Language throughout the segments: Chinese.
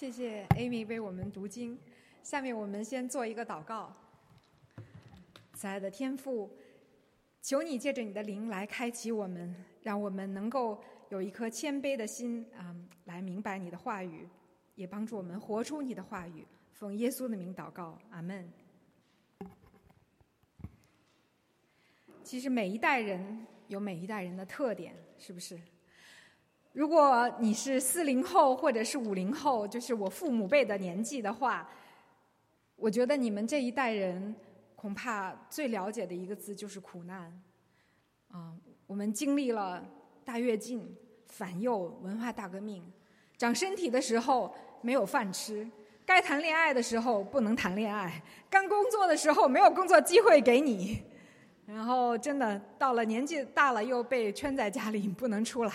谢谢 Amy 为我们读经。下面我们先做一个祷告。慈爱的天父，求你借着你的灵来开启我们，让我们能够有一颗谦卑的心啊，来明白你的话语，也帮助我们活出你的话语。奉耶稣的名祷告，阿门。其实每一代人有每一代人的特点，是不是？如果你是四零后或者是五零后，就是我父母辈的年纪的话，我觉得你们这一代人恐怕最了解的一个字就是苦难。啊，我们经历了大跃进、反右、文化大革命，长身体的时候没有饭吃，该谈恋爱的时候不能谈恋爱，刚工作的时候没有工作机会给你，然后真的到了年纪大了又被圈在家里不能出来。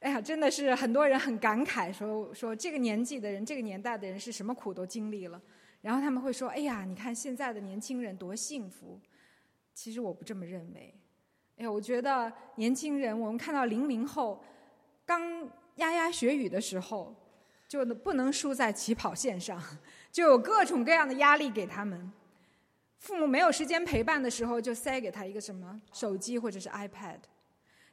哎呀，真的是很多人很感慨，说说这个年纪的人，这个年代的人是什么苦都经历了。然后他们会说：“哎呀，你看现在的年轻人多幸福。”其实我不这么认为。哎呀，我觉得年轻人，我们看到零零后刚牙牙学语的时候，就不能输在起跑线上，就有各种各样的压力给他们。父母没有时间陪伴的时候，就塞给他一个什么手机或者是 iPad。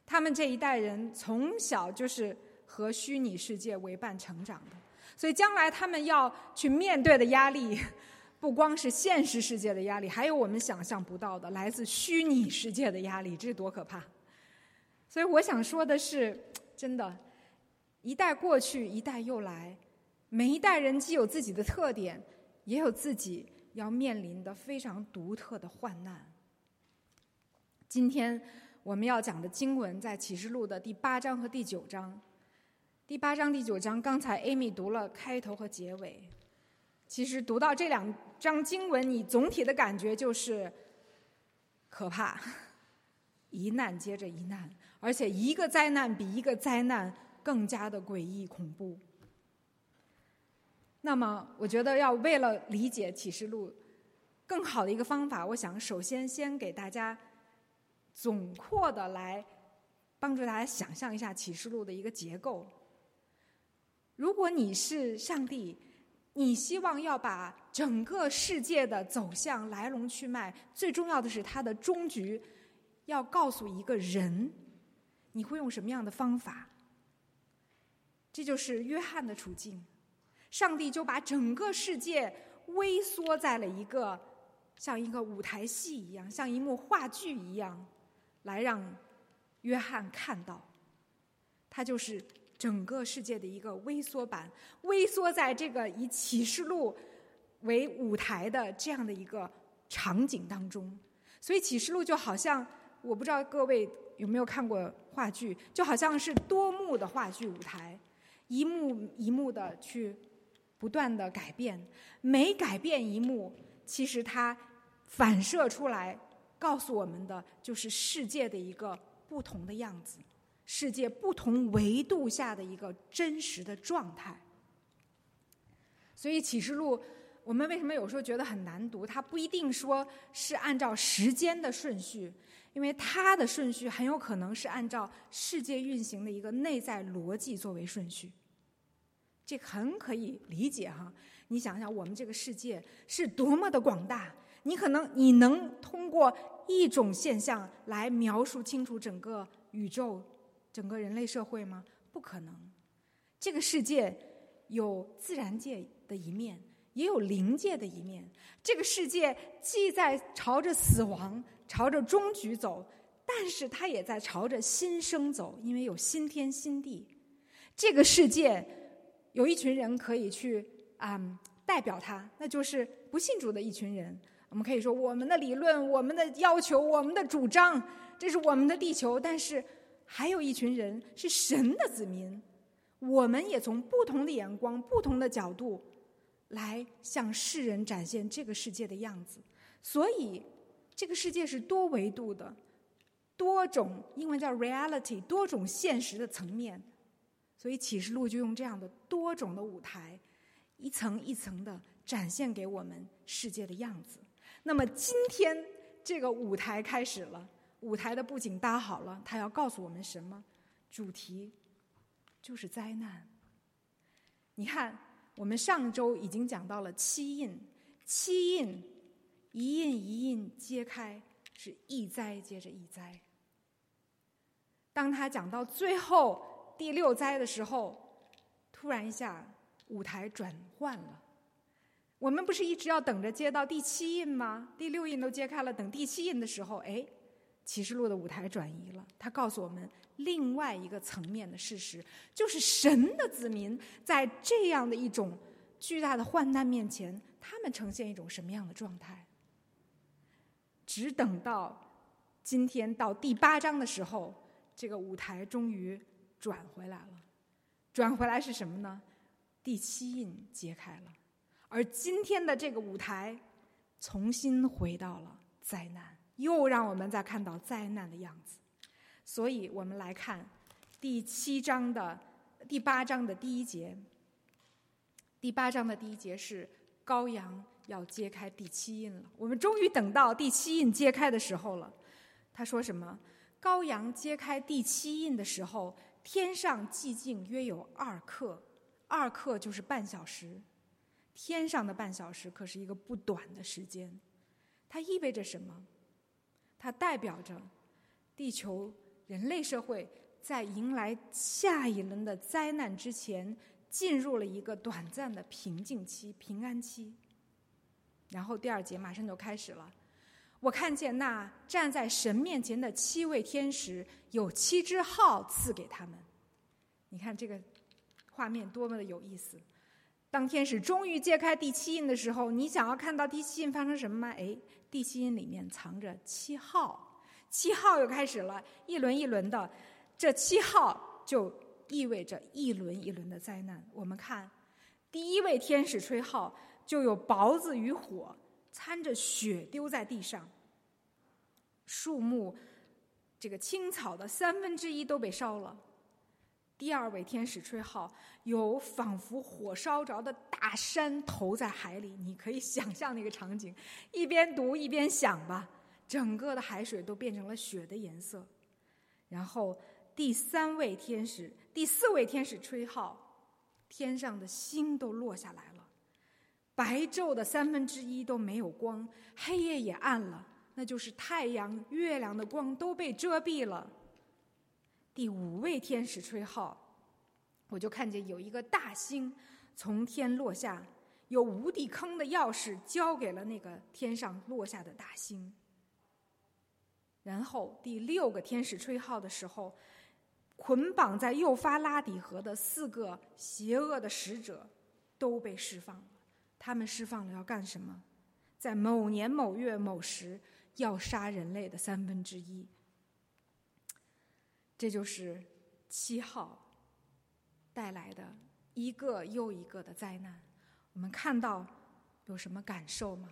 他们这一代人从小就是和虚拟世界为伴成长的，所以将来他们要去面对的压力，不光是现实世界的压力，还有我们想象不到的来自虚拟世界的压力，这是多可怕！所以我想说的是，真的，一代过去，一代又来，每一代人既有自己的特点，也有自己要面临的非常独特的患难。今天。我们要讲的经文在启示录的第八章和第九章。第八章、第九章，刚才 Amy 读了开头和结尾。其实读到这两章经文，你总体的感觉就是可怕，一难接着一难，而且一个灾难比一个灾难更加的诡异恐怖。那么，我觉得要为了理解启示录更好的一个方法，我想首先先给大家。总括的来帮助大家想象一下启示录的一个结构。如果你是上帝，你希望要把整个世界的走向、来龙去脉，最重要的是它的终局，要告诉一个人，你会用什么样的方法？这就是约翰的处境。上帝就把整个世界微缩在了一个像一个舞台戏一样，像一幕话剧一样。来让约翰看到，他就是整个世界的一个微缩版，微缩在这个以启示录为舞台的这样的一个场景当中。所以启示录就好像，我不知道各位有没有看过话剧，就好像是多幕的话剧舞台，一幕一幕的去不断的改变，每改变一幕，其实它反射出来。告诉我们的就是世界的一个不同的样子，世界不同维度下的一个真实的状态。所以启示录，我们为什么有时候觉得很难读？它不一定说是按照时间的顺序，因为它的顺序很有可能是按照世界运行的一个内在逻辑作为顺序。这很可以理解哈。你想想，我们这个世界是多么的广大。你可能你能通过一种现象来描述清楚整个宇宙、整个人类社会吗？不可能。这个世界有自然界的一面，也有灵界的一面。这个世界既在朝着死亡、朝着终局走，但是它也在朝着新生走，因为有新天新地。这个世界有一群人可以去啊代表它，那就是不信主的一群人。我们可以说，我们的理论、我们的要求、我们的主张，这是我们的地球。但是，还有一群人是神的子民，我们也从不同的眼光、不同的角度，来向世人展现这个世界的样子。所以，这个世界是多维度的、多种，英文叫 reality，多种现实的层面。所以，启示录就用这样的多种的舞台，一层一层的展现给我们世界的样子。那么今天这个舞台开始了，舞台的布景搭好了，他要告诉我们什么？主题就是灾难。你看，我们上周已经讲到了七印，七印一印一印揭开，是一灾接着一灾。当他讲到最后第六灾的时候，突然一下舞台转换了。我们不是一直要等着接到第七印吗？第六印都揭开了，等第七印的时候，哎，启示录的舞台转移了。他告诉我们另外一个层面的事实，就是神的子民在这样的一种巨大的患难面前，他们呈现一种什么样的状态？只等到今天到第八章的时候。这个舞台终于转回来了，转回来是什么呢？第七印揭开了，而今天的这个舞台重新回到了灾难，又让我们再看到灾难的样子。所以我们来看第七章的第八章的第一节。第八章的第一节是羔羊要揭开第七印了，我们终于等到第七印揭开的时候了。他说什么？羔羊揭开第七印的时候，天上寂静约有二刻，二刻就是半小时。天上的半小时可是一个不短的时间，它意味着什么？它代表着地球人类社会在迎来下一轮的灾难之前，进入了一个短暂的平静期、平安期。然后第二节马上就开始了。我看见那站在神面前的七位天使，有七只号赐给他们。你看这个画面多么的有意思！当天使终于揭开第七印的时候，你想要看到第七印发生什么吗？哎，第七印里面藏着七号，七号又开始了一轮一轮的，这七号就意味着一轮一轮的灾难。我们看第一位天使吹号，就有雹子与火。掺着血丢在地上，树木这个青草的三分之一都被烧了。第二位天使吹号，有仿佛火烧着的大山投在海里，你可以想象那个场景，一边读一边想吧。整个的海水都变成了血的颜色。然后第三位天使、第四位天使吹号，天上的星都落下来了。白昼的三分之一都没有光，黑夜也暗了，那就是太阳、月亮的光都被遮蔽了。第五位天使吹号，我就看见有一个大星从天落下，有无底坑的钥匙交给了那个天上落下的大星。然后第六个天使吹号的时候，捆绑在幼发拉底河的四个邪恶的使者都被释放了。他们释放了要干什么？在某年某月某时要杀人类的三分之一。这就是七号带来的一个又一个的灾难。我们看到有什么感受吗？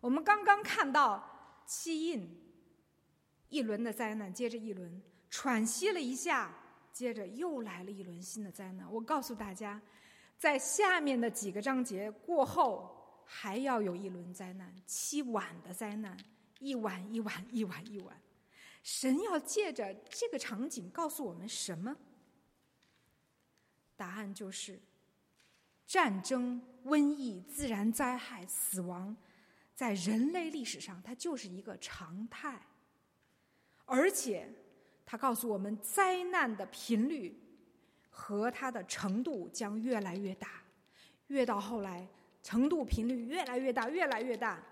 我们刚刚看到七印一轮的灾难，接着一轮喘息了一下，接着又来了一轮新的灾难。我告诉大家。在下面的几个章节过后，还要有一轮灾难，七晚的灾难，一晚一晚一晚一晚。神要借着这个场景告诉我们什么？答案就是：战争、瘟疫、自然灾害、死亡，在人类历史上它就是一个常态，而且它告诉我们灾难的频率。和它的程度将越来越大，越到后来，程度频率越来越大，越来越大。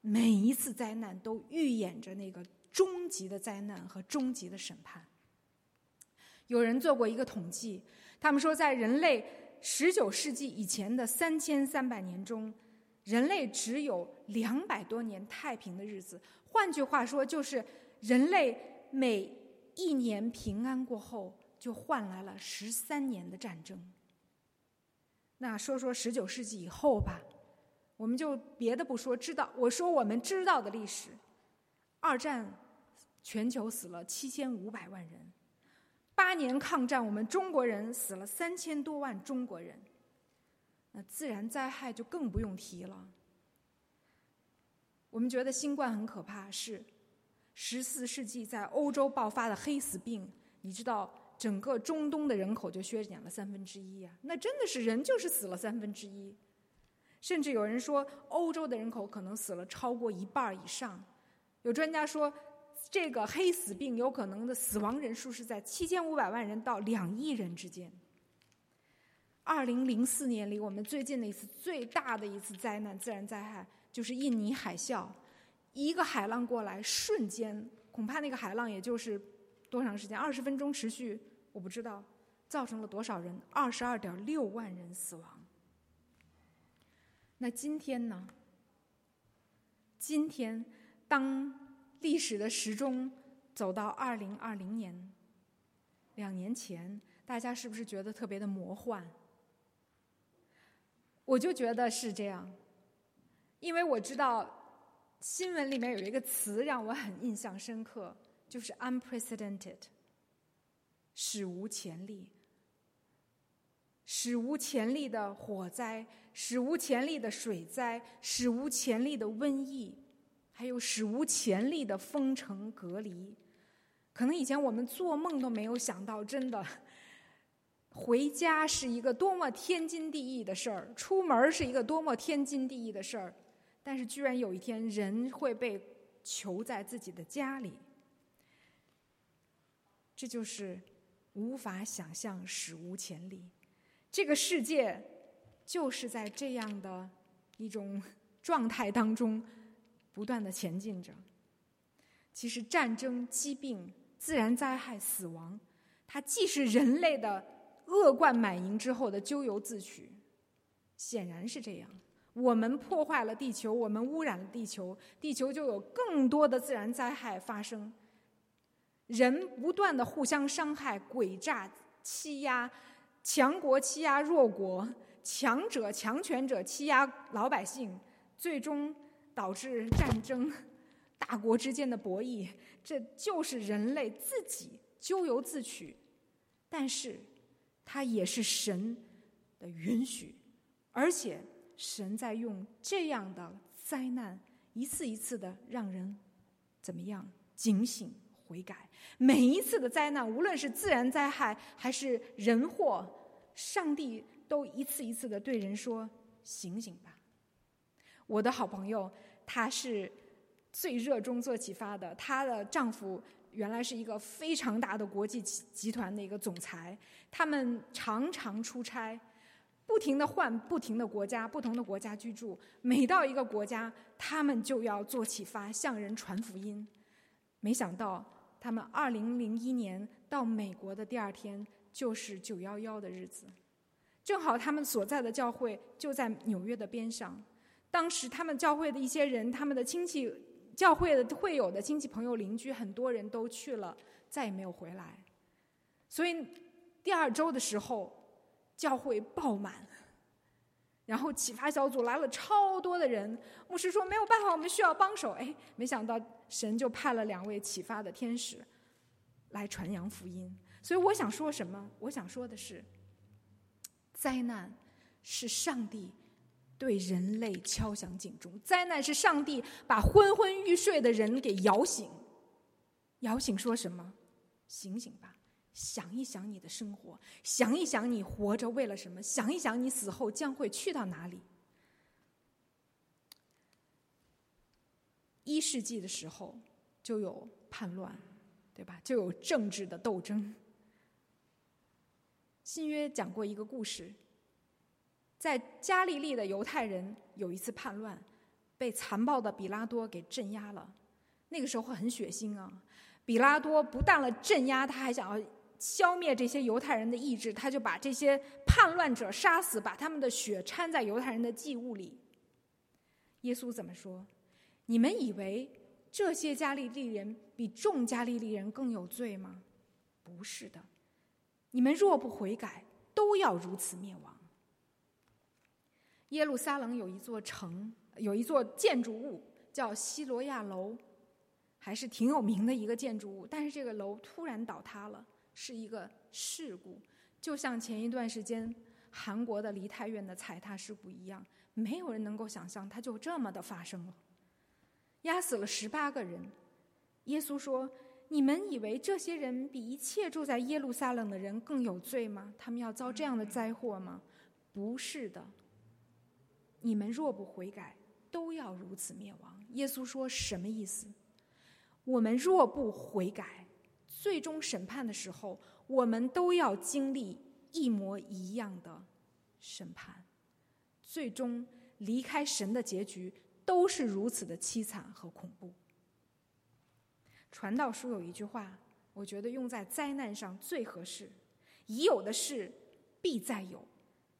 每一次灾难都预演着那个终极的灾难和终极的审判。有人做过一个统计，他们说，在人类十九世纪以前的三千三百年中，人类只有两百多年太平的日子。换句话说，就是人类每一年平安过后。就换来了十三年的战争。那说说十九世纪以后吧，我们就别的不说，知道我说我们知道的历史，二战全球死了七千五百万人，八年抗战我们中国人死了三千多万中国人，那自然灾害就更不用提了。我们觉得新冠很可怕，是十四世纪在欧洲爆发的黑死病，你知道？整个中东的人口就削减了三分之一呀，那真的是人就是死了三分之一，甚至有人说欧洲的人口可能死了超过一半以上，有专家说这个黑死病有可能的死亡人数是在七千五百万人到两亿人之间。二零零四年离我们最近的一次最大的一次灾难自然灾害就是印尼海啸，一个海浪过来，瞬间恐怕那个海浪也就是多长时间，二十分钟持续，我不知道造成了多少人，二十二点六万人死亡。那今天呢？今天当历史的时钟走到二零二零年，两年前，大家是不是觉得特别的魔幻？我就觉得是这样，因为我知道新闻里面有一个词让我很印象深刻，就是 unprecedented，史无前例，史无前例的火灾，史无前例的水灾，史无前例的瘟疫，还有史无前例的封城隔离，可能以前我们做梦都没有想到，真的。回家是一个多么天经地义的事儿，出门是一个多么天经地义的事儿，但是居然有一天人会被囚在自己的家里，这就是无法想象、史无前例。这个世界就是在这样的一种状态当中不断的前进着。其实，战争、疾病、自然灾害、死亡，它既是人类的。恶贯满盈之后的咎由自取，显然是这样。我们破坏了地球，我们污染了地球，地球就有更多的自然灾害发生。人不断的互相伤害、诡诈、欺压，强国欺压弱国，强者强权者欺压老百姓，最终导致战争、大国之间的博弈。这就是人类自己咎由自取。但是。它也是神的允许，而且神在用这样的灾难一次一次的让人怎么样警醒悔改。每一次的灾难，无论是自然灾害还是人祸，上帝都一次一次的对人说：“醒醒吧！”我的好朋友，她是最热衷做启发的，她的丈夫。原来是一个非常大的国际集集团的一个总裁，他们常常出差，不停的换不停的国家，不同的国家居住。每到一个国家，他们就要做启发，向人传福音。没想到，他们二零零一年到美国的第二天，就是九幺幺的日子，正好他们所在的教会就在纽约的边上。当时他们教会的一些人，他们的亲戚。教会的会友的亲戚朋友邻居很多人都去了，再也没有回来。所以第二周的时候，教会爆满，然后启发小组来了超多的人。牧师说没有办法，我们需要帮手。哎，没想到神就派了两位启发的天使来传扬福音。所以我想说什么？我想说的是，灾难是上帝。对人类敲响警钟，灾难是上帝把昏昏欲睡的人给摇醒。摇醒说什么？醒醒吧，想一想你的生活，想一想你活着为了什么，想一想你死后将会去到哪里。一世纪的时候就有叛乱，对吧？就有政治的斗争。新约讲过一个故事。在加利利的犹太人有一次叛乱，被残暴的比拉多给镇压了。那个时候很血腥啊！比拉多不但了镇压，他还想要消灭这些犹太人的意志，他就把这些叛乱者杀死，把他们的血掺在犹太人的祭物里。耶稣怎么说？你们以为这些加利利人比众加利利人更有罪吗？不是的，你们若不悔改，都要如此灭亡。耶路撒冷有一座城，有一座建筑物叫希罗亚楼，还是挺有名的一个建筑物。但是这个楼突然倒塌了，是一个事故，就像前一段时间韩国的梨泰院的踩踏事故一样，没有人能够想象它就这么的发生了，压死了十八个人。耶稣说：“你们以为这些人比一切住在耶路撒冷的人更有罪吗？他们要遭这样的灾祸吗？不是的。你们若不悔改，都要如此灭亡。耶稣说什么意思？我们若不悔改，最终审判的时候，我们都要经历一模一样的审判。最终离开神的结局都是如此的凄惨和恐怖。传道书有一句话，我觉得用在灾难上最合适：已有的事必再有，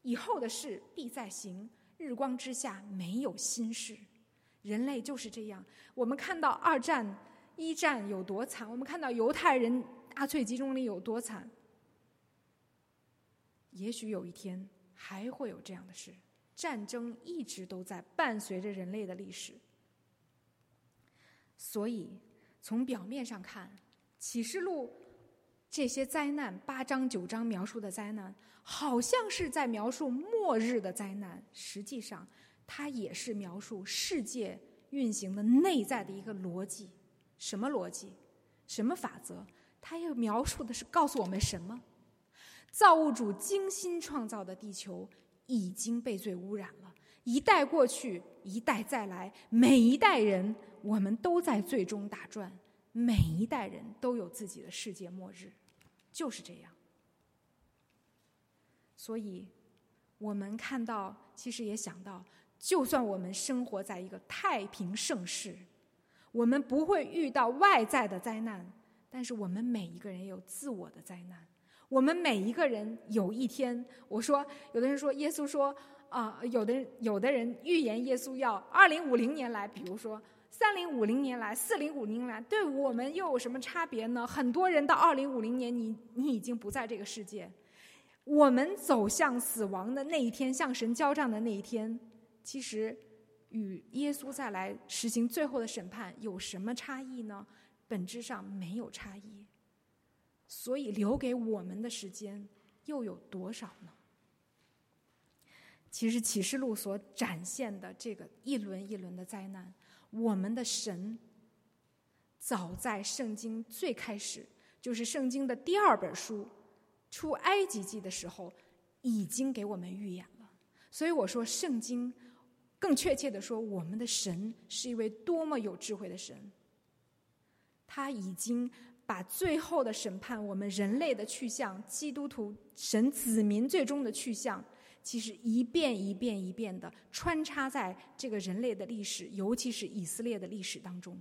以后的事必再行。日光之下没有新事，人类就是这样。我们看到二战、一战有多惨，我们看到犹太人纳粹集中营有多惨，也许有一天还会有这样的事。战争一直都在伴随着人类的历史，所以。从表面上看，《启示录》这些灾难八章九章描述的灾难，好像是在描述末日的灾难。实际上，它也是描述世界运行的内在的一个逻辑。什么逻辑？什么法则？它要描述的是告诉我们什么？造物主精心创造的地球已经被罪污染了。一代过去，一代再来，每一代人。我们都在最终打转，每一代人都有自己的世界末日，就是这样。所以，我们看到，其实也想到，就算我们生活在一个太平盛世，我们不会遇到外在的灾难，但是我们每一个人有自我的灾难。我们每一个人有一天，我说，有的人说，耶稣说，啊，有的有的人预言耶稣要二零五零年来，比如说。三零五零年来，四零五零来，对我们又有什么差别呢？很多人到二零五零年，你你已经不在这个世界。我们走向死亡的那一天，向神交账的那一天，其实与耶稣再来实行最后的审判有什么差异呢？本质上没有差异。所以留给我们的时间又有多少呢？其实启示录所展现的这个一轮一轮的灾难。我们的神，早在圣经最开始，就是圣经的第二本书《出埃及记》的时候，已经给我们预言了。所以我说，圣经更确切的说，我们的神是一位多么有智慧的神。他已经把最后的审判，我们人类的去向，基督徒神子民最终的去向。其实一遍一遍一遍的穿插在这个人类的历史，尤其是以色列的历史当中，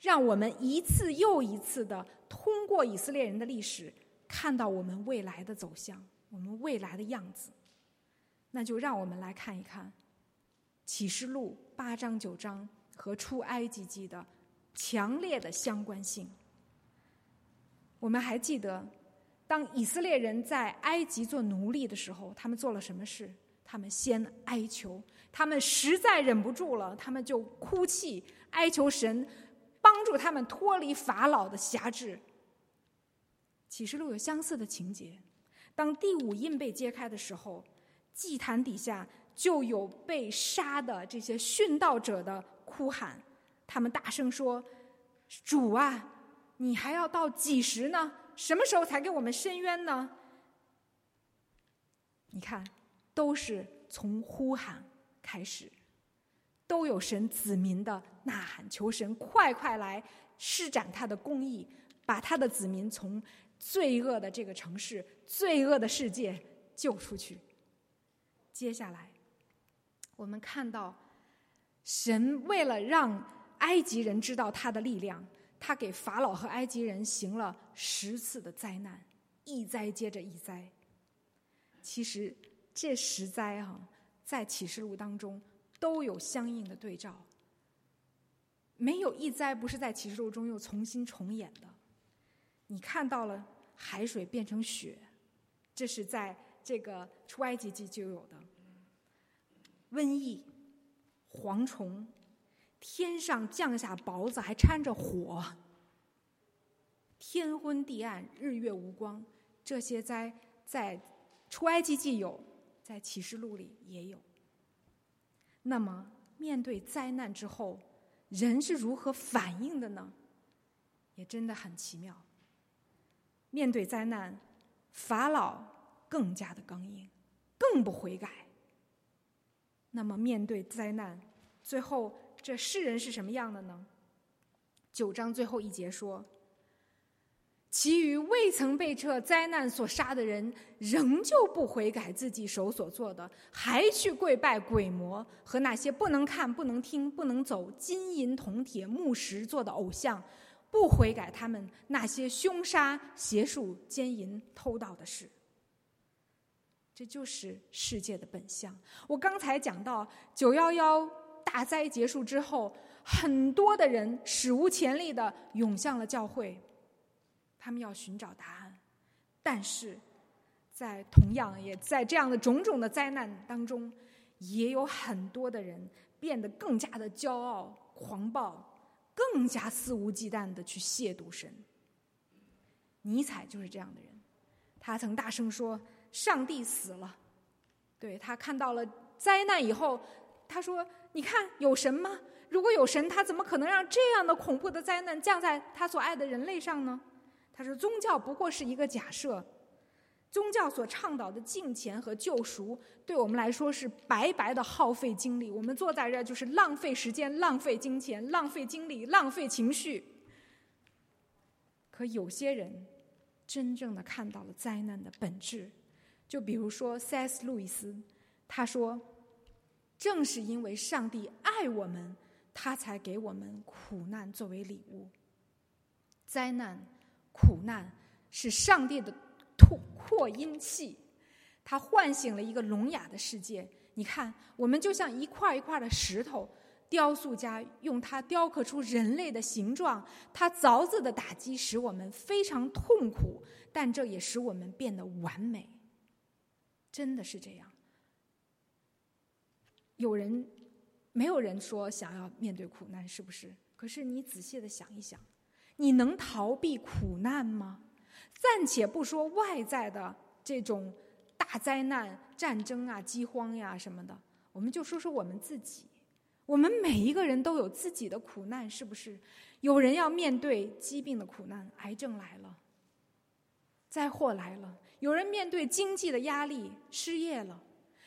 让我们一次又一次的通过以色列人的历史，看到我们未来的走向，我们未来的样子。那就让我们来看一看启示录八章九章和出埃及记的强烈的相关性。我们还记得。当以色列人在埃及做奴隶的时候，他们做了什么事？他们先哀求，他们实在忍不住了，他们就哭泣，哀求神帮助他们脱离法老的辖制。启示录有相似的情节。当第五印被揭开的时候，祭坛底下就有被杀的这些殉道者的哭喊，他们大声说：“主啊，你还要到几时呢？”什么时候才给我们伸冤呢？你看，都是从呼喊开始，都有神子民的呐喊，求神快快来施展他的公义，把他的子民从罪恶的这个城市、罪恶的世界救出去。接下来，我们看到神为了让埃及人知道他的力量。他给法老和埃及人行了十次的灾难，一灾接着一灾。其实这十灾哈，在启示录当中都有相应的对照，没有一灾不是在启示录中又重新重演的。你看到了海水变成雪，这是在这个出埃及记就有的。瘟疫、蝗虫。天上降下雹子，还掺着火，天昏地暗，日月无光。这些灾在出埃及记有，在启示录里也有。那么，面对灾难之后，人是如何反应的呢？也真的很奇妙。面对灾难，法老更加的刚硬，更不悔改。那么面对灾难，最后这世人是什么样的呢？九章最后一节说。其余未曾被这灾难所杀的人，仍旧不悔改自己手所做的，还去跪拜鬼魔和那些不能看、不能听、不能走、金银铜铁木石做的偶像，不悔改他们那些凶杀、邪术、奸淫、偷盗的事。这就是世界的本相。我刚才讲到九幺幺大灾结束之后，很多的人史无前例的涌向了教会。他们要寻找答案，但是在同样也在这样的种种的灾难当中，也有很多的人变得更加的骄傲、狂暴，更加肆无忌惮的去亵渎神。尼采就是这样的人，他曾大声说：“上帝死了。”对他看到了灾难以后，他说：“你看有神吗？如果有神，他怎么可能让这样的恐怖的灾难降在他所爱的人类上呢？”他说：“宗教不过是一个假设，宗教所倡导的敬虔和救赎，对我们来说是白白的耗费精力。我们坐在这儿就是浪费时间、浪费金钱、浪费精力、浪费情绪。可有些人真正的看到了灾难的本质，就比如说 C.S. 路易斯，他说：‘正是因为上帝爱我们，他才给我们苦难作为礼物。’灾难。”苦难是上帝的扩扩音器，它唤醒了一个聋哑的世界。你看，我们就像一块一块的石头，雕塑家用它雕刻出人类的形状。它凿子的打击使我们非常痛苦，但这也使我们变得完美。真的是这样。有人，没有人说想要面对苦难，是不是？可是你仔细的想一想。你能逃避苦难吗？暂且不说外在的这种大灾难、战争啊、饥荒呀什么的，我们就说说我们自己。我们每一个人都有自己的苦难，是不是？有人要面对疾病的苦难，癌症来了，灾祸来了；有人面对经济的压力，失业了；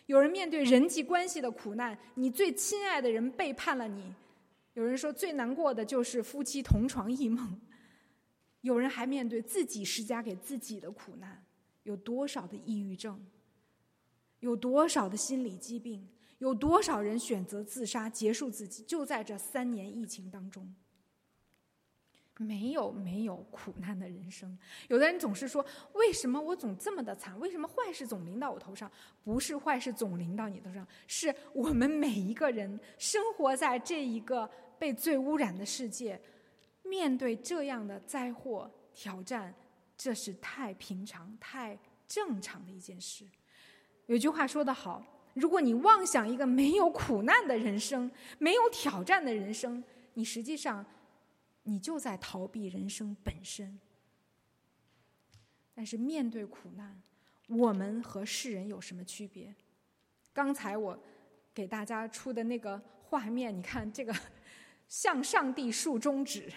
有人面对人际关系的苦难，你最亲爱的人背叛了你。有人说最难过的就是夫妻同床异梦，有人还面对自己施加给自己的苦难，有多少的抑郁症，有多少的心理疾病，有多少人选择自杀结束自己？就在这三年疫情当中。没有没有苦难的人生。有的人总是说：“为什么我总这么的惨？为什么坏事总临到我头上？”不是坏事总临到你头上，是我们每一个人生活在这一个被最污染的世界，面对这样的灾祸挑战，这是太平常、太正常的一件事。有句话说得好：“如果你妄想一个没有苦难的人生，没有挑战的人生，你实际上……”你就在逃避人生本身，但是面对苦难，我们和世人有什么区别？刚才我给大家出的那个画面，你看这个 向上帝竖中指，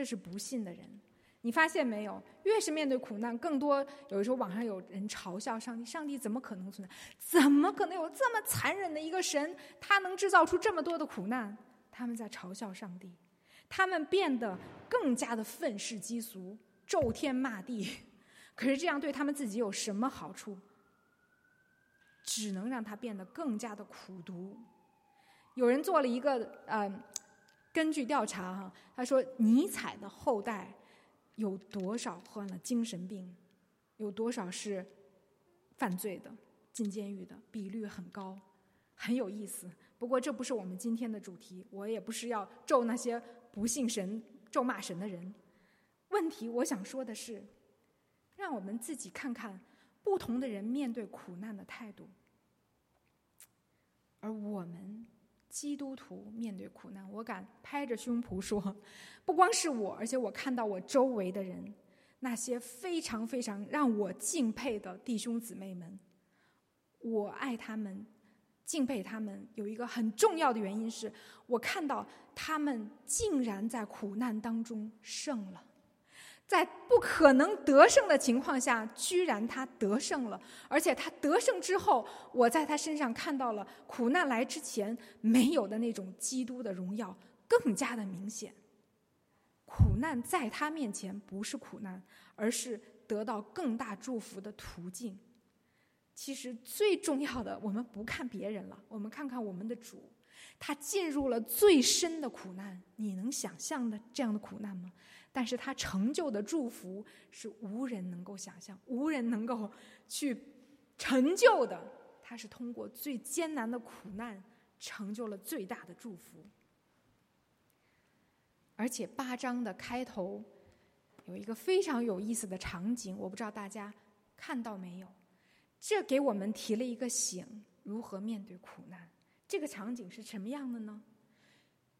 这是不信的人。你发现没有？越是面对苦难，更多有的时候网上有人嘲笑上帝：上帝怎么可能存在？怎么可能有这么残忍的一个神？他能制造出这么多的苦难？他们在嘲笑上帝。他们变得更加的愤世嫉俗、咒天骂地，可是这样对他们自己有什么好处？只能让他变得更加的苦毒。有人做了一个呃，根据调查哈，他说尼采的后代有多少患了精神病，有多少是犯罪的、进监狱的，比率很高，很有意思。不过这不是我们今天的主题，我也不是要咒那些。不信神、咒骂神的人，问题我想说的是，让我们自己看看不同的人面对苦难的态度，而我们基督徒面对苦难，我敢拍着胸脯说，不光是我，而且我看到我周围的人，那些非常非常让我敬佩的弟兄姊妹们，我爱他们。敬佩他们有一个很重要的原因是，我看到他们竟然在苦难当中胜了，在不可能得胜的情况下，居然他得胜了，而且他得胜之后，我在他身上看到了苦难来之前没有的那种基督的荣耀，更加的明显。苦难在他面前不是苦难，而是得到更大祝福的途径。其实最重要的，我们不看别人了，我们看看我们的主，他进入了最深的苦难，你能想象的这样的苦难吗？但是他成就的祝福是无人能够想象、无人能够去成就的。他是通过最艰难的苦难，成就了最大的祝福。而且八章的开头有一个非常有意思的场景，我不知道大家看到没有。这给我们提了一个醒：如何面对苦难？这个场景是什么样的呢？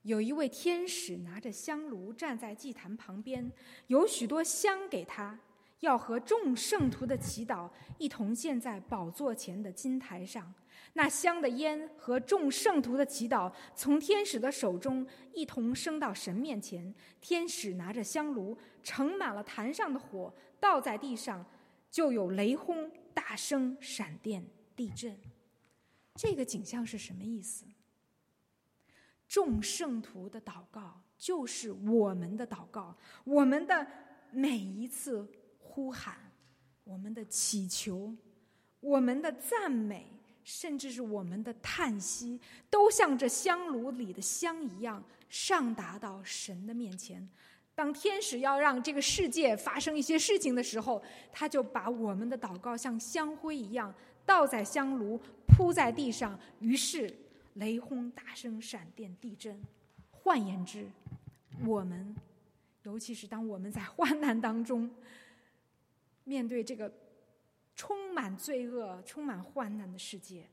有一位天使拿着香炉站在祭坛旁边，有许多香给他，要和众圣徒的祈祷一同献在宝座前的金台上。那香的烟和众圣徒的祈祷从天使的手中一同升到神面前。天使拿着香炉盛满了坛上的火，倒在地上，就有雷轰。大声闪电、地震，这个景象是什么意思？众圣徒的祷告就是我们的祷告，我们的每一次呼喊，我们的祈求，我们的赞美，甚至是我们的叹息，都像这香炉里的香一样，上达到神的面前。当天使要让这个世界发生一些事情的时候，他就把我们的祷告像香灰一样倒在香炉，铺在地上。于是雷轰、大声、闪电、地震。换言之，我们，尤其是当我们在患难当中，面对这个充满罪恶、充满患难的世界，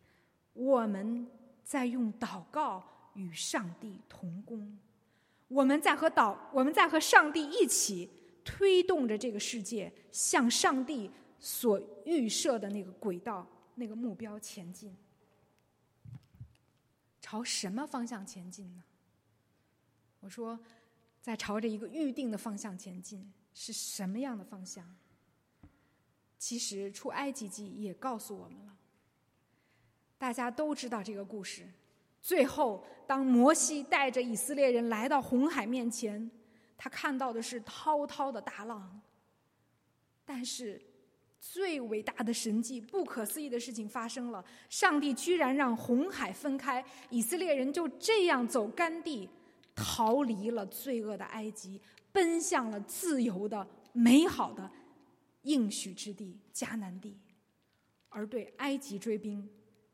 我们在用祷告与上帝同工。我们在和祷，我们在和上帝一起推动着这个世界向上帝所预设的那个轨道、那个目标前进。朝什么方向前进呢？我说，在朝着一个预定的方向前进，是什么样的方向？其实出埃及记也告诉我们了，大家都知道这个故事。最后，当摩西带着以色列人来到红海面前，他看到的是滔滔的大浪。但是，最伟大的神迹、不可思议的事情发生了：上帝居然让红海分开，以色列人就这样走干地，逃离了罪恶的埃及，奔向了自由的、美好的应许之地迦南地。而对埃及追兵，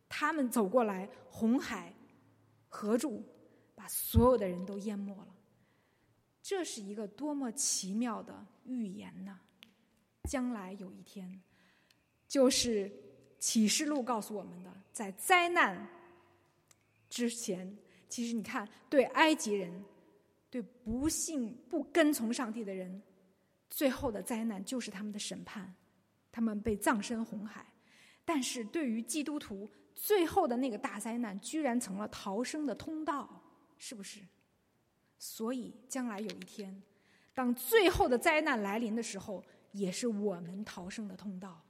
他们走过来，红海。合住，把所有的人都淹没了。这是一个多么奇妙的预言呢？将来有一天，就是启示录告诉我们的，在灾难之前，其实你看，对埃及人，对不信、不跟从上帝的人，最后的灾难就是他们的审判，他们被葬身红海。但是对于基督徒，最后的那个大灾难，居然成了逃生的通道，是不是？所以将来有一天，当最后的灾难来临的时候，也是我们逃生的通道。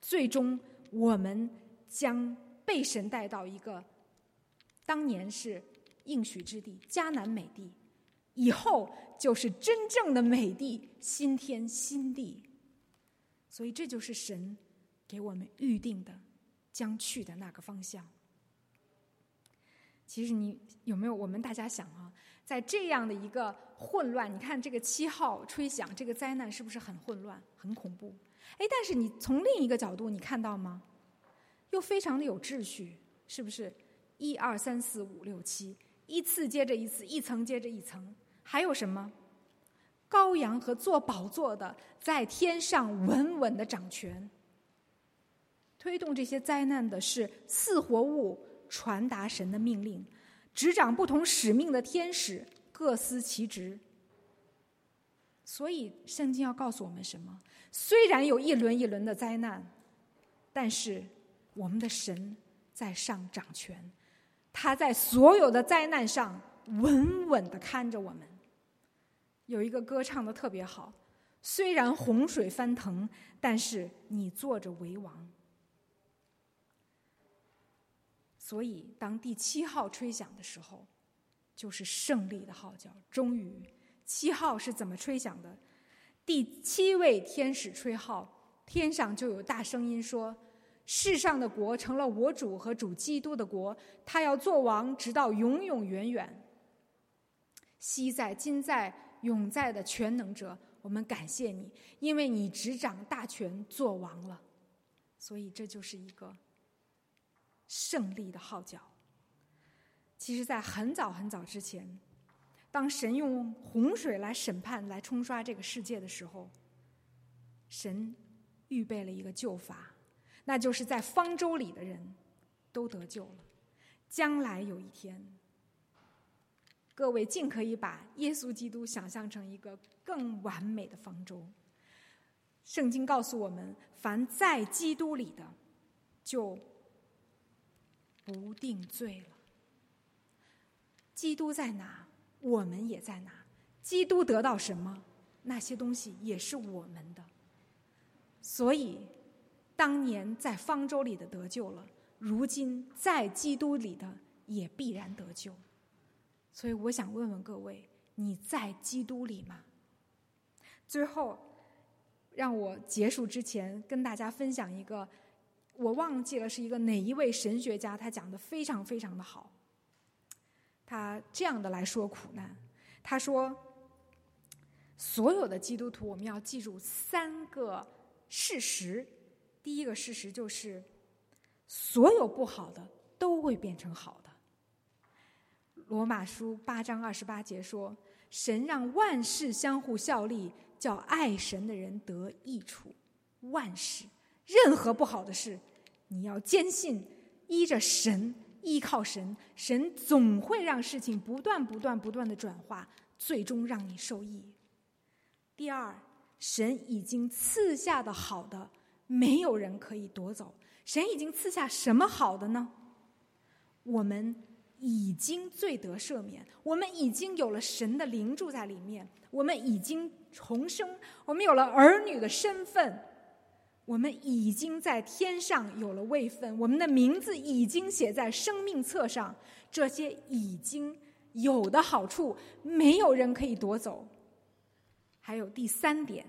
最终，我们将被神带到一个当年是应许之地——迦南美地，以后就是真正的美地，新天新地。所以，这就是神给我们预定的。将去的那个方向。其实你有没有？我们大家想啊，在这样的一个混乱，你看这个七号吹响，这个灾难是不是很混乱、很恐怖？哎，但是你从另一个角度，你看到吗？又非常的有秩序，是不是？一二三四五六七，一次接着一次，一层接着一层，还有什么？羔羊和坐宝座的在天上稳稳的掌权。推动这些灾难的是四活物传达神的命令，执掌不同使命的天使各司其职。所以圣经要告诉我们什么？虽然有一轮一轮的灾难，但是我们的神在上掌权，他在所有的灾难上稳稳的看着我们。有一个歌唱的特别好，虽然洪水翻腾，但是你坐着为王。所以，当第七号吹响的时候，就是胜利的号角。终于，七号是怎么吹响的？第七位天使吹号，天上就有大声音说：“世上的国成了我主和主基督的国，他要做王，直到永永远远。”昔在、今在、永在的全能者，我们感谢你，因为你执掌大权，做王了。所以，这就是一个。胜利的号角。其实，在很早很早之前，当神用洪水来审判、来冲刷这个世界的时候，神预备了一个救法，那就是在方舟里的人都得救了。将来有一天，各位尽可以把耶稣基督想象成一个更完美的方舟。圣经告诉我们，凡在基督里的，就。不定罪了。基督在哪，我们也在哪。基督得到什么，那些东西也是我们的。所以，当年在方舟里的得救了，如今在基督里的也必然得救。所以，我想问问各位：你在基督里吗？最后，让我结束之前跟大家分享一个。我忘记了是一个哪一位神学家，他讲的非常非常的好。他这样的来说苦难，他说：所有的基督徒，我们要记住三个事实。第一个事实就是，所有不好的都会变成好的。罗马书八章二十八节说：神让万事相互效力，叫爱神的人得益处。万事，任何不好的事。你要坚信，依着神，依靠神，神总会让事情不断、不断、不断的转化，最终让你受益。第二，神已经赐下的好的，没有人可以夺走。神已经赐下什么好的呢？我们已经罪得赦免，我们已经有了神的灵住在里面，我们已经重生，我们有了儿女的身份。我们已经在天上有了位分，我们的名字已经写在生命册上。这些已经有的好处，没有人可以夺走。还有第三点，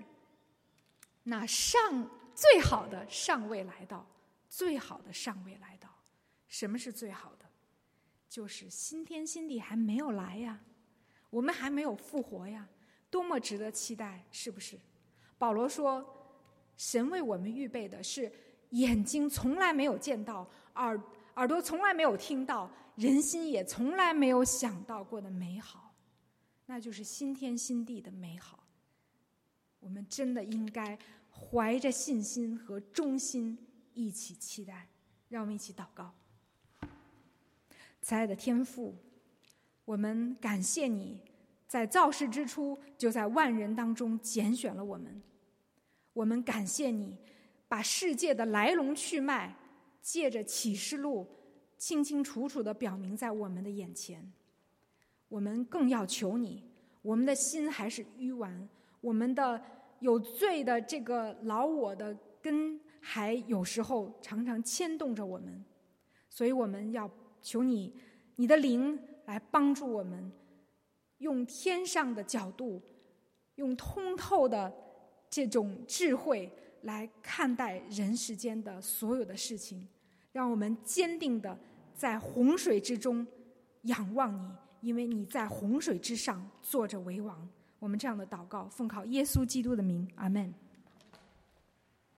那上最好的尚未来到，最好的尚未来到。什么是最好的？就是新天新地还没有来呀，我们还没有复活呀，多么值得期待，是不是？保罗说。神为我们预备的是眼睛从来没有见到，耳耳朵从来没有听到，人心也从来没有想到过的美好，那就是新天新地的美好。我们真的应该怀着信心和忠心一起期待。让我们一起祷告，慈爱的天父，我们感谢你在造世之初就在万人当中拣选了我们。我们感谢你，把世界的来龙去脉借着启示录清清楚楚的表明在我们的眼前。我们更要求你，我们的心还是愚顽，我们的有罪的这个老我的根还有时候常常牵动着我们，所以我们要求你，你的灵来帮助我们，用天上的角度，用通透的。这种智慧来看待人世间的所有的事情，让我们坚定的在洪水之中仰望你，因为你在洪水之上坐着为王。我们这样的祷告，奉靠耶稣基督的名，阿门。